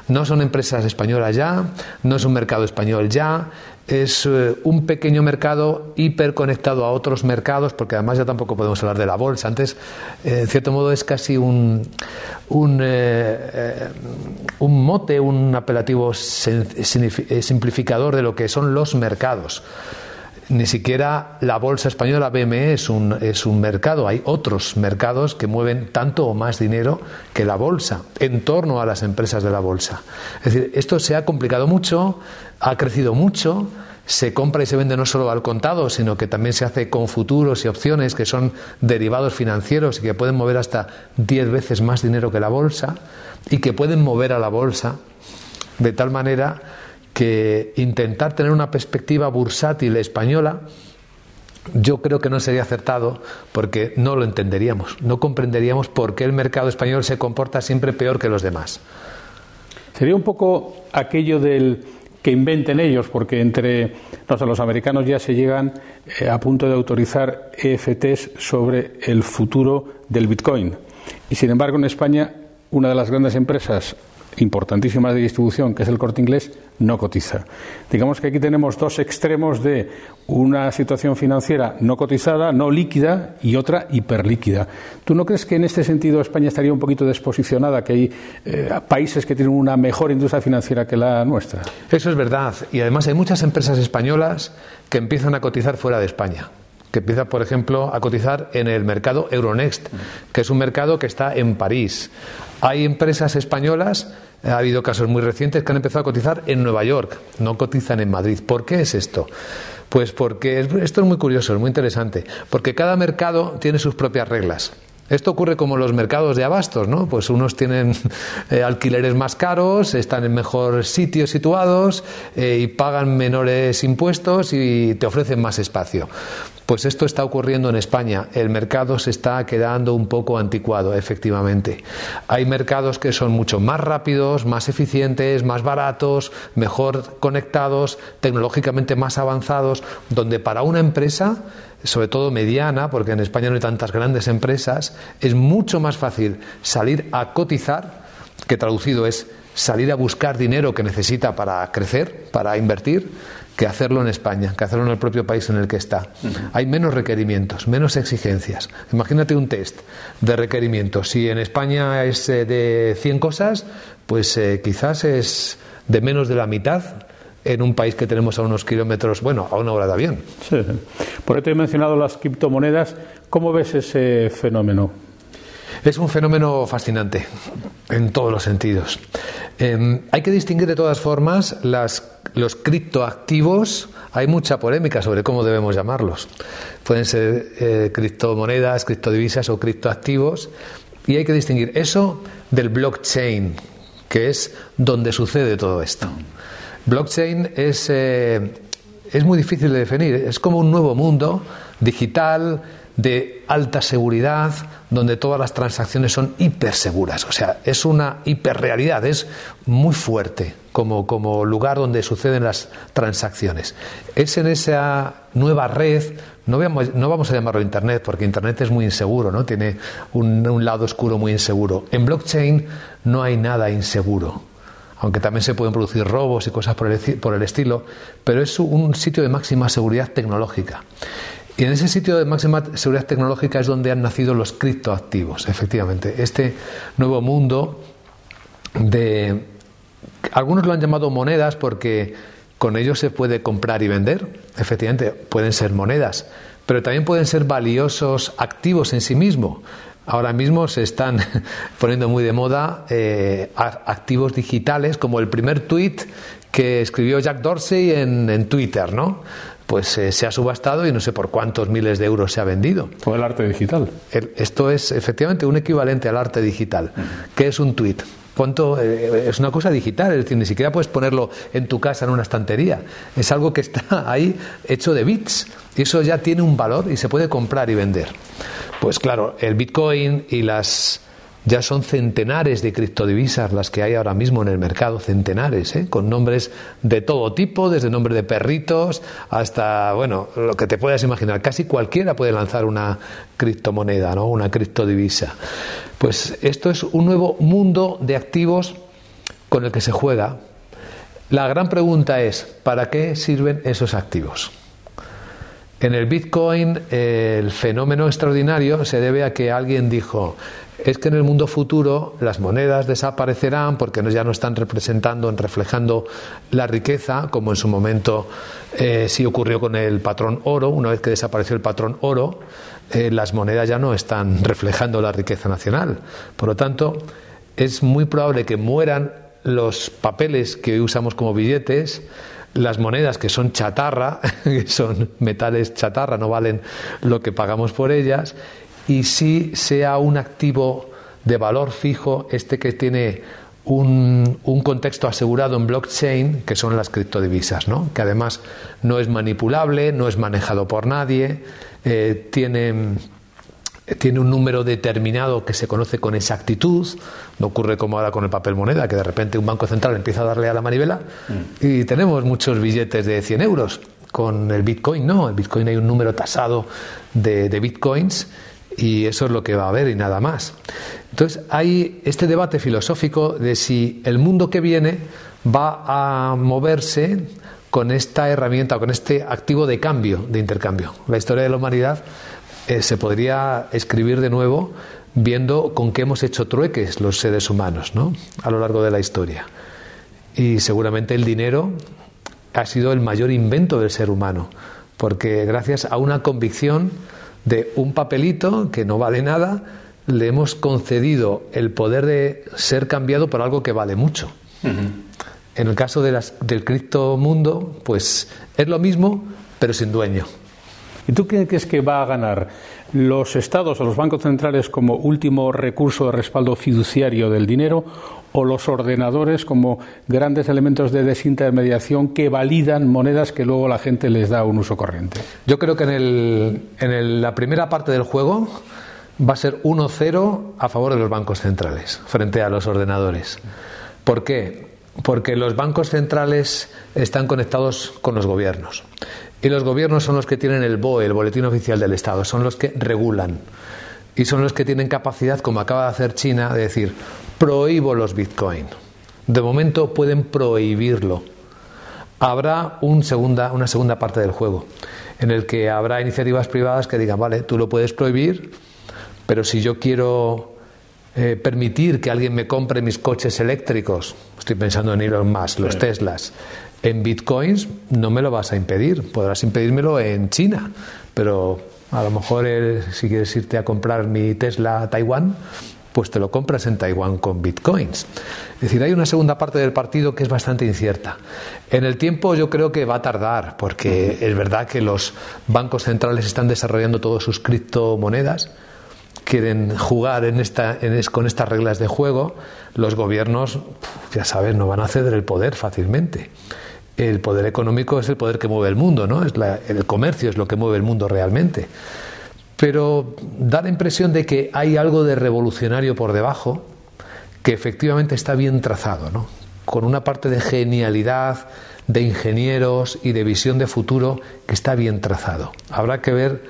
No son empresas españolas ya, no es un mercado español ya, es eh, un pequeño mercado hiperconectado a otros mercados, porque además ya tampoco podemos hablar de la bolsa. Antes, eh, en cierto modo, es casi un, un, eh, un mote, un apelativo simplificador de lo que son los mercados ni siquiera la bolsa española BME es un, es un mercado, hay otros mercados que mueven tanto o más dinero que la bolsa en torno a las empresas de la bolsa. Es decir, esto se ha complicado mucho, ha crecido mucho, se compra y se vende no solo al contado, sino que también se hace con futuros y opciones que son derivados financieros y que pueden mover hasta 10 veces más dinero que la bolsa y que pueden mover a la bolsa de tal manera que intentar tener una perspectiva bursátil española yo creo que no sería acertado porque no lo entenderíamos, no comprenderíamos por qué el mercado español se comporta siempre peor que los demás. Sería un poco aquello del que inventen ellos, porque entre los americanos ya se llegan eh, a punto de autorizar EFTs sobre el futuro del Bitcoin. Y sin embargo, en España, una de las grandes empresas importantísimas de distribución, que es el corte inglés, no cotiza. Digamos que aquí tenemos dos extremos de una situación financiera no cotizada, no líquida y otra hiperlíquida. ¿Tú no crees que en este sentido España estaría un poquito desposicionada, que hay eh, países que tienen una mejor industria financiera que la nuestra? Eso es verdad. Y además hay muchas empresas españolas que empiezan a cotizar fuera de España que empieza, por ejemplo, a cotizar en el mercado Euronext, que es un mercado que está en París. Hay empresas españolas, ha habido casos muy recientes que han empezado a cotizar en Nueva York, no cotizan en Madrid. ¿Por qué es esto? Pues porque esto es muy curioso, es muy interesante, porque cada mercado tiene sus propias reglas. Esto ocurre como los mercados de abastos, ¿no? Pues unos tienen eh, alquileres más caros, están en mejor sitios situados eh, y pagan menores impuestos y te ofrecen más espacio. Pues esto está ocurriendo en España. El mercado se está quedando un poco anticuado, efectivamente. Hay mercados que son mucho más rápidos, más eficientes, más baratos, mejor conectados, tecnológicamente más avanzados, donde para una empresa sobre todo mediana, porque en España no hay tantas grandes empresas, es mucho más fácil salir a cotizar, que traducido es salir a buscar dinero que necesita para crecer, para invertir, que hacerlo en España, que hacerlo en el propio país en el que está. Hay menos requerimientos, menos exigencias. Imagínate un test de requerimientos. Si en España es eh, de 100 cosas, pues eh, quizás es de menos de la mitad en un país que tenemos a unos kilómetros, bueno, a una hora de avión. Sí, Por eso he mencionado las criptomonedas. ¿Cómo ves ese fenómeno? Es un fenómeno fascinante en todos los sentidos. Em, hay que distinguir de todas formas las, los criptoactivos. Hay mucha polémica sobre cómo debemos llamarlos. Pueden ser eh, criptomonedas, criptodivisas o criptoactivos. Y hay que distinguir eso del blockchain, que es donde sucede todo esto. Blockchain es, eh, es muy difícil de definir. Es como un nuevo mundo digital de alta seguridad, donde todas las transacciones son hiperseguras. O sea, es una hiperrealidad, es muy fuerte como, como lugar donde suceden las transacciones. Es en esa nueva red, no vamos, no vamos a llamarlo Internet, porque Internet es muy inseguro, ¿no? tiene un lado oscuro muy inseguro. En blockchain no hay nada inseguro aunque también se pueden producir robos y cosas por el, estilo, pero es un sitio de máxima seguridad tecnológica. Y en ese sitio de máxima seguridad tecnológica es donde han nacido los criptoactivos, efectivamente. Este nuevo mundo de... Algunos lo han llamado monedas porque con ellos se puede comprar y vender, efectivamente, pueden ser monedas, pero también pueden ser valiosos activos en sí mismos. Ahora mismo se están poniendo muy de moda eh, activos digitales, como el primer tweet que escribió Jack Dorsey en, Twitter, ¿no? Pues eh, se ha subastado y no sé por cuántos miles de euros se ha vendido. Fue el arte digital. esto es efectivamente un equivalente al arte digital. ¿Qué es un tweet? ¿Cuánto, eh, es una cosa digital, es decir, ni siquiera puedes ponerlo en tu casa en una estantería. Es algo que está ahí hecho de bits. Y eso ya tiene un valor y se puede comprar y vender. Pues claro, el Bitcoin y las ya son centenares de criptodivisas las que hay ahora mismo en el mercado, centenares, ¿eh? con nombres de todo tipo, desde nombre de perritos hasta, bueno, lo que te puedas imaginar. Casi cualquiera puede lanzar una criptomoneda, ¿no? Una criptodivisa. Pues esto es un nuevo mundo de activos con el que se juega. La gran pregunta es, ¿para qué sirven esos activos? En el Bitcoin el fenómeno extraordinario se debe a que alguien dijo, es que en el mundo futuro las monedas desaparecerán porque ya no están representando, reflejando la riqueza, como en su momento eh, sí ocurrió con el patrón oro. Una vez que desapareció el patrón oro, eh, las monedas ya no están reflejando la riqueza nacional. Por lo tanto, es muy probable que mueran los papeles que hoy usamos como billetes, las monedas que son chatarra, que son metales chatarra, no valen lo que pagamos por ellas, y si sea un activo de valor fijo, este que tiene un, contexto asegurado en blockchain, que son las criptodivisas, ¿no? que además no es manipulable, no es manejado por nadie, eh, tiene tiene un número determinado que se conoce con exactitud, no ocurre como ahora con el papel moneda, que de repente un banco central empieza a darle a la manivela mm. y tenemos muchos billetes de 100 euros. Con el Bitcoin no, el Bitcoin hay un número tasado de, de Bitcoins y eso es lo que va a haber y nada más. Entonces hay este debate filosófico de si el mundo que viene va a moverse con esta herramienta, con este activo de cambio, de intercambio. La historia de la humanidad eh, se podría escribir de nuevo viendo con qué hemos hecho trueques los seres humanos ¿no? a lo largo de la historia. Y seguramente el dinero ha sido el mayor invento del ser humano, porque gracias a una convicción de un papelito que no vale nada, le hemos concedido el poder de ser cambiado por algo que vale mucho. En el caso de las, del criptomundo, pues es lo mismo, pero sin dueño. ¿Y tú qué crees que va a ganar? ¿Los estados o los bancos centrales como último recurso de respaldo fiduciario del dinero o los ordenadores como grandes elementos de desintermediación que validan monedas que luego la gente les da un uso corriente? Yo creo que en, el, en la primera parte del juego va a ser 1-0 a favor de los bancos centrales frente a los ordenadores. ¿Por qué? Porque los bancos centrales están conectados con los gobiernos. Y los gobiernos son los que tienen el BOE, el Boletín Oficial del Estado, son los que regulan. Y son los que tienen capacidad, como acaba de hacer China, de decir, prohíbo los bitcoin. De momento pueden prohibirlo. Habrá un segunda, una segunda parte del juego, en el que habrá iniciativas privadas que digan, vale, tú lo puedes prohibir, pero si yo quiero eh, permitir que alguien me compre mis coches eléctricos, estoy pensando en Elon Musk, los Teslas, en bitcoins no me lo vas a impedir, podrás impedírmelo en China, pero a lo mejor si quieres irte a comprar mi Tesla a Taiwán, pues te lo compras en Taiwán con bitcoins. Es decir, hay una segunda parte del partido que es bastante incierta. En el tiempo yo creo que va a tardar, porque es verdad que los bancos centrales están desarrollando todas sus criptomonedas, quieren jugar en esta, con estas reglas de juego, los gobiernos, ya sabes, no van a ceder el poder fácilmente el poder económico es el poder que mueve el mundo, ¿no? Es el comercio es lo que mueve el mundo realmente. Pero da la impresión de que hay algo de revolucionario por debajo que efectivamente está bien trazado, ¿no? Con una parte de genialidad, de ingenieros y de visión de futuro que está bien trazado. Habrá que ver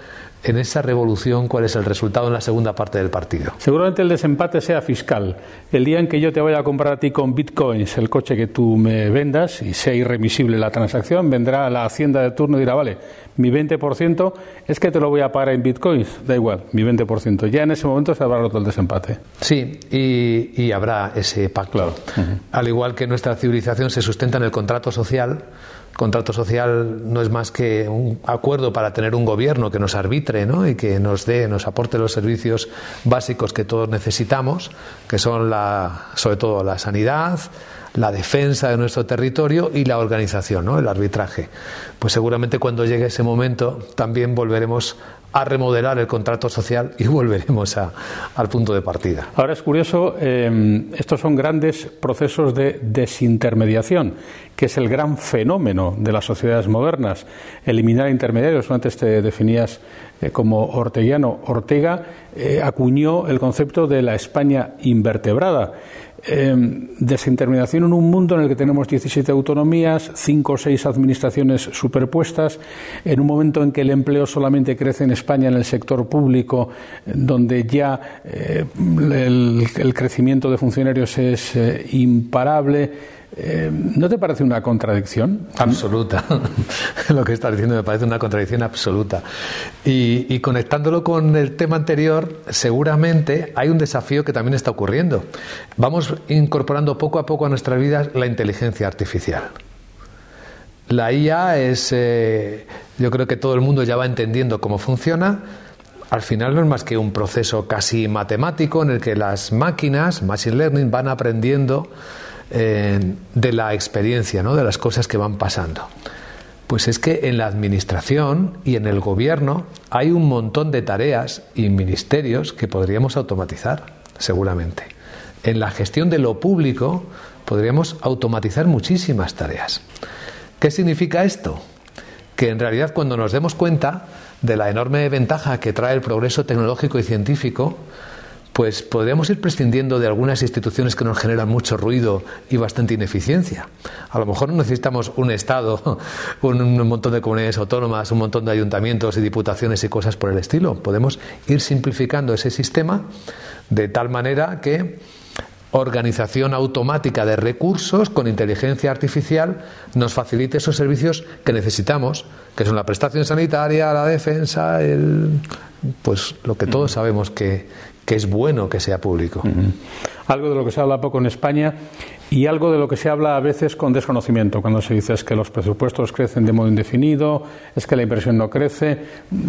en esa revolución cuál es el resultado en la segunda parte del partido. Seguramente el desempate sea fiscal. El día en que yo te vaya a comprar a ti con bitcoins el coche que tú me vendas y sea irremisible la transacción, vendrá la hacienda de turno y dirá, vale, mi 20% es que te lo voy a pagar en bitcoins, da igual, mi 20%. Ya en ese momento se habrá roto el desempate. Sí, y, habrá ese pacto. Al igual que nuestra civilización se sustenta en el contrato social, contrato social no es más que un acuerdo para tener un gobierno que nos arbitre ¿no? y que nos dé, nos aporte los servicios básicos que todos necesitamos, que son la, sobre todo la sanidad, la defensa de nuestro territorio y la organización, ¿no? el arbitraje. Pues seguramente cuando llegue ese momento también volveremos a remodelar el contrato social y volveremos al punto de partida. Ahora es curioso, eh, estos son grandes procesos de desintermediación, que es el gran fenómeno de las sociedades modernas. Eliminar intermediarios, antes te definías eh, como orteguiano. Ortega eh, acuñó el concepto de la España invertebrada. Desintermediación en un mundo en el que tenemos 17 autonomías, 5 o 6 administraciones superpuestas, en un momento en que el empleo solamente crece en España en el sector público, donde ya eh, el, crecimiento de funcionarios es eh, imparable. Eh, ¿No te parece una contradicción? Absoluta. Lo que estás diciendo me parece una contradicción absoluta. Y, conectándolo con el tema anterior, seguramente hay un desafío que también está ocurriendo. Vamos incorporando poco a poco a nuestras vidas la inteligencia artificial. La IA es, eh, yo creo que todo el mundo ya va entendiendo cómo funciona. Al final no es más que un proceso casi matemático en el que las máquinas, Machine Learning, van aprendiendo de la experiencia, ¿no? de las cosas que van pasando. Pues es que en la administración y en el gobierno hay un montón de tareas y ministerios que podríamos automatizar, seguramente. En la gestión de lo público podríamos automatizar muchísimas tareas. ¿Qué significa esto? Que en realidad cuando nos demos cuenta de la enorme ventaja que trae el progreso tecnológico y científico, pues podríamos ir prescindiendo de algunas instituciones que nos generan mucho ruido y bastante ineficiencia. A lo mejor no necesitamos un Estado, un, montón de comunidades autónomas, un montón de ayuntamientos y diputaciones y cosas por el estilo. Podemos ir simplificando ese sistema de tal manera que organización automática de recursos con inteligencia artificial nos facilite esos servicios que necesitamos, que son la prestación sanitaria, la defensa, el, pues lo que todos sabemos que, es bueno que sea público. Algo de lo que se habla poco en España y algo de lo que se habla a veces con desconocimiento, cuando se dice es que los presupuestos crecen de modo indefinido, es que la inversión no crece,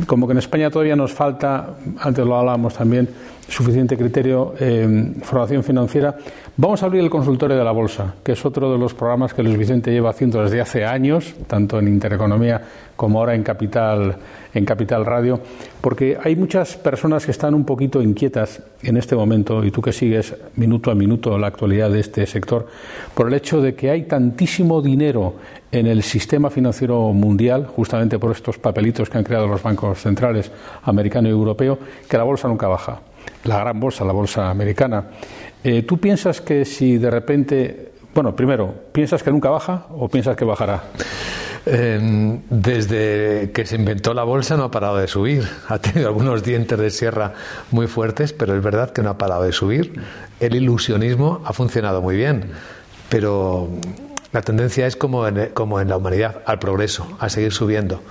como que en España todavía nos falta, antes lo hablábamos también, suficiente criterio, eh, formación financiera. Vamos a abrir el consultorio de la bolsa, que es otro de los programas que Luis Vicente lleva haciendo desde hace años, tanto en Intereconomía como ahora en Capital, en Capital Radio, porque hay muchas personas que están un poquito inquietas en este momento, y tú que sigues minuto a minuto la actualidad de este sector, por el hecho de que hay tantísimo dinero en el sistema financiero mundial, justamente por estos papelitos que han creado los bancos centrales americano y europeo, que la bolsa nunca baja la gran bolsa, la bolsa americana. Eh, ¿Tú piensas que si de repente, bueno, primero, ¿piensas que nunca baja o piensas que bajará? Em, desde que se inventó la bolsa no ha parado de subir. Ha tenido algunos dientes de sierra muy fuertes, pero es verdad que no ha parado de subir. El ilusionismo ha funcionado muy bien, pero la tendencia es como en, como en la humanidad, al progreso, a seguir subiendo,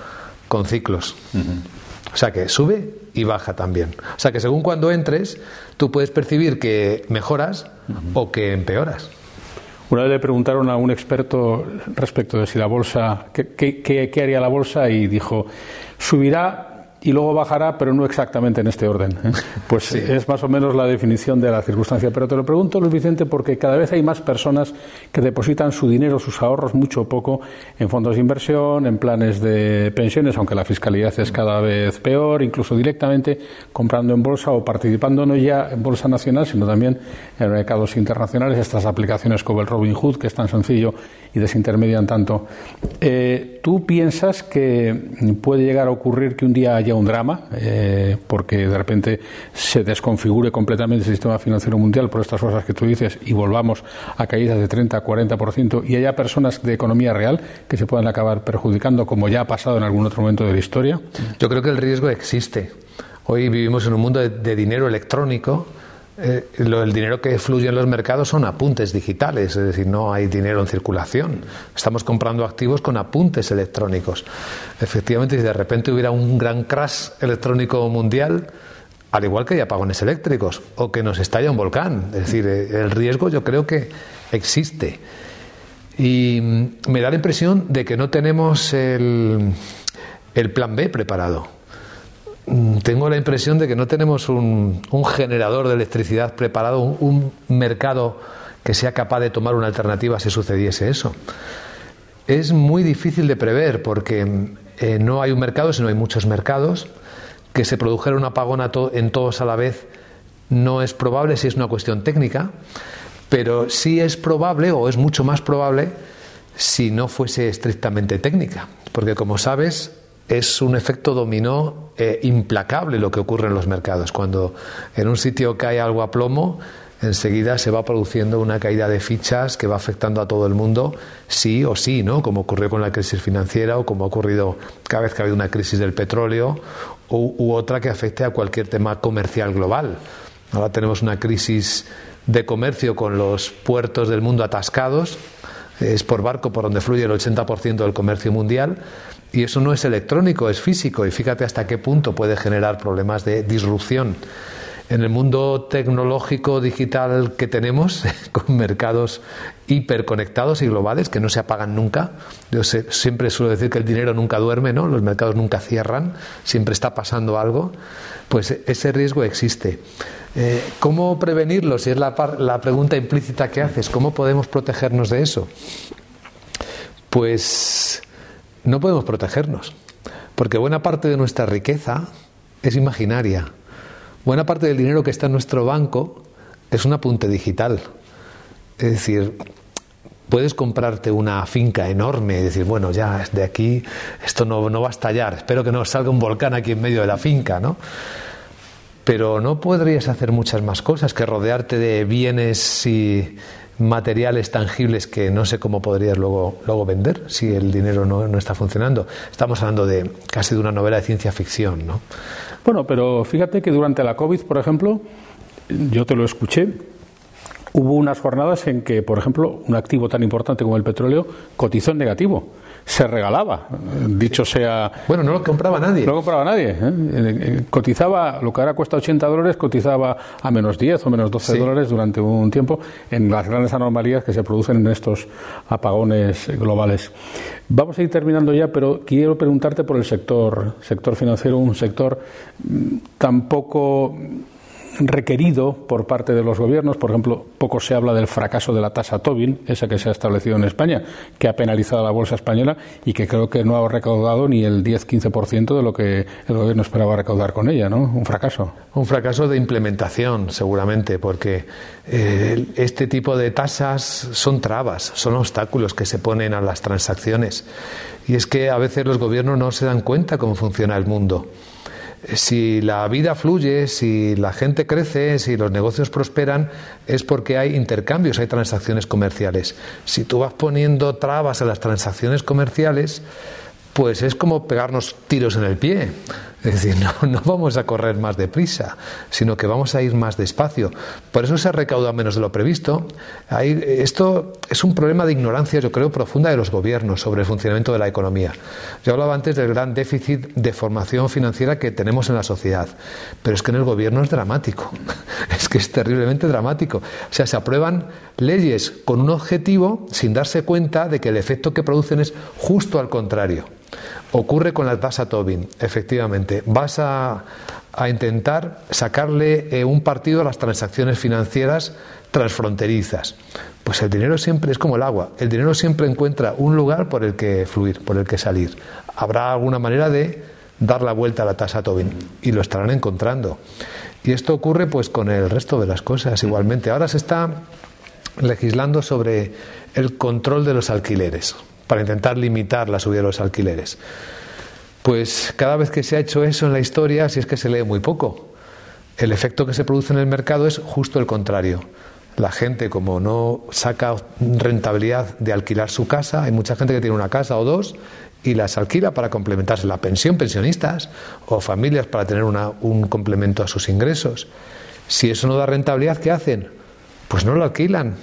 con ciclos. O sea que sube y baja también. O sea que según cuando entres, tú puedes percibir que mejoras o que empeoras. Una vez le preguntaron a un experto respecto de si la bolsa, qué, qué haría la bolsa y dijo, subirá y luego bajará, pero no exactamente en este orden. ¿eh? Pues es más o menos la definición de la circunstancia. Pero te lo pregunto, Luis Vicente, porque cada vez hay más personas que depositan su dinero, sus ahorros, mucho o poco, en fondos de inversión, en planes de pensiones, aunque la fiscalidad es cada vez peor, incluso directamente comprando en bolsa o participando no ya en bolsa nacional, sino también en mercados internacionales, estas aplicaciones como el Robin Hood, que es tan sencillo desintermedian tanto. Eh, ¿Tú piensas que puede llegar a ocurrir que un día haya un drama, eh, porque de repente se desconfigure completamente el sistema financiero mundial por estas cosas que tú dices y volvamos a caídas de 30, 40% y haya personas de economía real que se puedan acabar perjudicando, como ya ha pasado en algún otro momento de la historia? Yo creo que el riesgo existe. Hoy vivimos en un mundo de dinero electrónico eh, el dinero que fluye en los mercados son apuntes digitales, es decir, no hay dinero en circulación. Estamos comprando activos con apuntes electrónicos. Efectivamente, si de repente hubiera un gran crash electrónico mundial, al igual que hay apagones eléctricos o que nos estalla un volcán, es decir, eh, el riesgo yo creo que existe. Y mm, me da la impresión de que no tenemos el plan B preparado. Mm, tengo la impresión de que no tenemos un, generador de electricidad preparado, un, mercado que sea capaz de tomar una alternativa si sucediese eso. Es muy difícil de prever porque eh, no hay un mercado, sino hay muchos mercados. Que se produjera un apagón en todos a la vez no es probable si es una cuestión técnica, pero sí es probable o es mucho más probable si no fuese estrictamente técnica. Porque como sabes, es un efecto dominó eh, implacable lo que ocurre en los mercados. Cuando en un sitio cae algo a plomo, enseguida se va produciendo una caída de fichas que va afectando a todo el mundo, sí o sí, ¿no? Como ocurrió con la crisis financiera o como ha ocurrido cada vez que ha habido una crisis del petróleo u, otra que afecte a cualquier tema comercial global. Ahora tenemos una crisis de comercio con los puertos del mundo atascados, es por barco por donde fluye el 80% del comercio mundial y eso no es electrónico, es físico. Y fíjate hasta qué punto puede generar problemas de disrupción. En el mundo tecnológico digital que tenemos, con mercados hiperconectados y globales que no se apagan nunca, yo siempre suelo decir que el dinero nunca duerme, ¿no? los mercados nunca cierran, siempre está pasando algo, pues ese riesgo existe. Eh, ¿Cómo prevenirlo? Si es la, la pregunta implícita que haces, ¿cómo podemos protegernos de eso? Pues no podemos protegernos, porque buena parte de nuestra riqueza es imaginaria. Buena parte del dinero que está en nuestro banco es un apunte digital. Es decir, puedes comprarte una finca enorme y decir, bueno, ya de aquí esto no, no va a estallar, espero que no salga un volcán aquí en medio de la finca, ¿no? Pero no podrías hacer muchas más cosas que rodearte de bienes y materiales tangibles que no sé cómo podrías luego, luego vender si el dinero no, no, está funcionando. Estamos hablando de casi de una novela de ciencia ficción, ¿no? Bueno, pero fíjate que durante la COVID, por ejemplo, yo te lo escuché, hubo unas jornadas en que, por ejemplo, un activo tan importante como el petróleo cotizó en negativo se regalaba, dicho sea. Bueno, no lo compraba nadie. No lo compraba nadie. ¿eh? Eh, cotizaba, lo que ahora cuesta 80 dólares, cotizaba a menos 10 o menos 12 dólares durante un tiempo en las grandes anomalías que se producen en estos apagones globales. Vamos a ir terminando ya, pero quiero preguntarte por el sector, sector financiero, un sector mm, tampoco requerido por parte de los gobiernos. Por ejemplo, poco se habla del fracaso de la tasa Tobin, esa que se ha establecido en España, que ha penalizado a la bolsa española y que creo que no ha recaudado ni el 10-15% de lo que el gobierno esperaba recaudar con ella, ¿no? Un fracaso. Un fracaso de implementación, seguramente, porque eh, este tipo de tasas son trabas, son obstáculos que se ponen a las transacciones. Y es que a veces los gobiernos no se dan cuenta cómo funciona el mundo si la vida fluye, si la gente crece, si los negocios prosperan, es porque hay intercambios, hay transacciones comerciales. Si tú vas poniendo trabas a las transacciones comerciales, pues es como pegarnos tiros en el pie. Es decir, no, vamos a correr más deprisa, sino que vamos a ir más despacio. Por eso se recauda menos de lo previsto. esto es un problema de ignorancia, yo creo, profunda de los gobiernos sobre el funcionamiento de la economía. Yo hablaba antes del gran déficit de formación financiera que tenemos en la sociedad, pero es que en el gobierno es dramático. Es que es terriblemente dramático. O sea, se aprueban leyes con un objetivo sin darse cuenta de que el efecto que producen es justo al contrario. Ocurre con la tasa Tobin, efectivamente. Vas a, intentar sacarle eh, un partido a las transacciones financieras transfronterizas. Pues el dinero siempre es como el agua. El dinero siempre encuentra un lugar por el que fluir, por el que salir. Habrá alguna manera de dar la vuelta a la tasa Tobin y lo estarán encontrando. Y esto ocurre pues con el resto de las cosas igualmente. Ahora se está legislando sobre el control de los alquileres para intentar limitar la subida de los alquileres. Pues cada vez que se ha hecho eso en la historia, si es que se lee muy poco. El efecto que se produce en el mercado es justo el contrario. La gente, como no saca rentabilidad de alquilar su casa, hay mucha gente que tiene una casa o dos y las alquila para complementarse la pensión, pensionistas o familias para tener un complemento a sus ingresos. Si eso no da rentabilidad, ¿qué hacen? Pues no lo alquilan,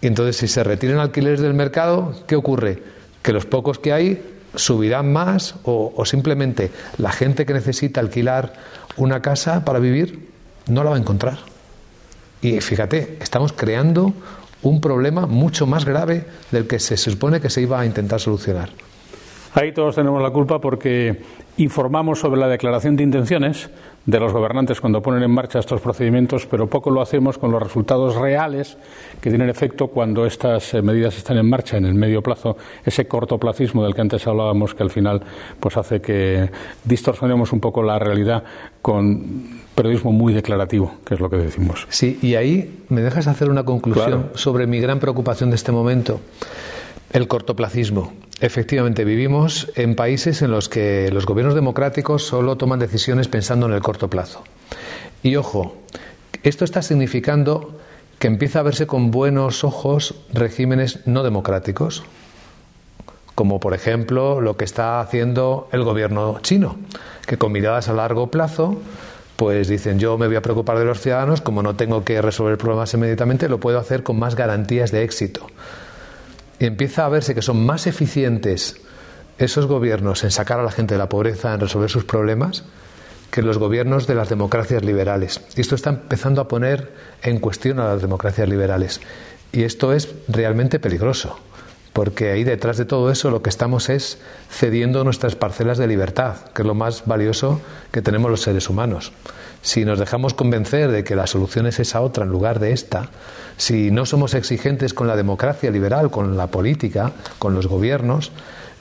y entonces, si se retiran alquileres del mercado, ¿qué ocurre? Que los pocos que hay subirán más o, simplemente la gente que necesita alquilar una casa para vivir no la va a encontrar. Y fíjate, estamos creando un problema mucho más grave del que se supone que se iba a intentar solucionar. Ahí todos tenemos la culpa porque informamos sobre la declaración de intenciones de los gobernantes cuando ponen en marcha estos procedimientos, pero poco lo hacemos con los resultados reales que tienen efecto cuando estas eh, medidas están en marcha en el medio plazo, ese cortoplacismo del que antes hablábamos que al final pues hace que distorsionemos un poco la realidad con periodismo muy declarativo, que es lo que decimos. Sí, y ahí me dejas hacer una conclusión sobre mi gran preocupación de este momento, el cortoplacismo. Efectivamente, vivimos en países en los que los gobiernos democráticos solo toman decisiones pensando en el corto plazo. Y ojo, esto está significando que empieza a verse con buenos ojos regímenes no democráticos, como por ejemplo lo que está haciendo el gobierno chino, que con miradas a largo plazo pues dicen yo me voy a preocupar de los ciudadanos, como no tengo que resolver problemas inmediatamente, lo puedo hacer con más garantías de éxito empieza a verse que son más eficientes esos gobiernos en sacar a la gente de la pobreza, en resolver sus problemas, que los gobiernos de las democracias liberales. Y esto está empezando a poner en cuestión a las democracias liberales. Y esto es realmente peligroso, porque ahí detrás de todo eso lo que estamos es cediendo nuestras parcelas de libertad, que es lo más valioso que tenemos los seres humanos. Si nos dejamos convencer de que la solución es esa otra en lugar de esta, si no somos exigentes con la democracia liberal, con la política, con los gobiernos,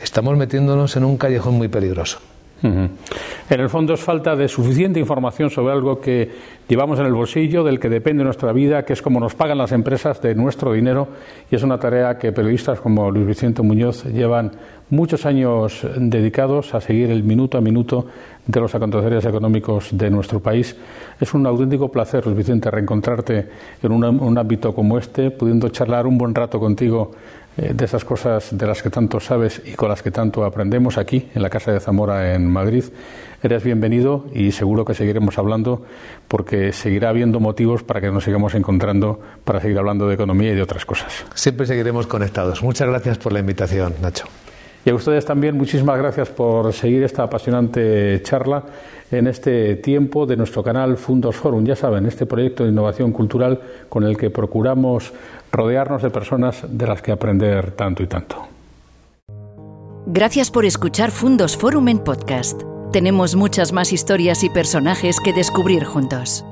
estamos metiéndonos en un callejón muy peligroso. En el fondo es falta de suficiente información sobre algo que llevamos en el bolsillo, del que depende nuestra vida, que es como nos pagan las empresas de nuestro dinero, y es una tarea que periodistas como Luis Vicente Muñoz llevan muchos años dedicados a seguir el minuto a minuto de los acontecimientos económicos de nuestro país. Es un auténtico placer, Luis Vicente, reencontrarte en un ámbito como este, pudiendo charlar un buen rato contigo eh, de esas cosas de las que tanto sabes y con las que tanto aprendemos aquí en la Casa de Zamora en Madrid. Eres bienvenido y seguro que seguiremos hablando porque que seguirá habiendo motivos para que nos sigamos encontrando para seguir hablando de economía y de otras cosas. Siempre seguiremos conectados. Muchas gracias por la invitación, Nacho. Y a ustedes también muchísimas gracias por seguir esta apasionante charla en este tiempo de nuestro canal Fundos Forum. Ya saben, este proyecto de innovación cultural con el que procuramos rodearnos de personas de las que aprender tanto y tanto. Gracias por escuchar Fundos Forum en podcast. Tenemos muchas más historias y personajes que descubrir juntos.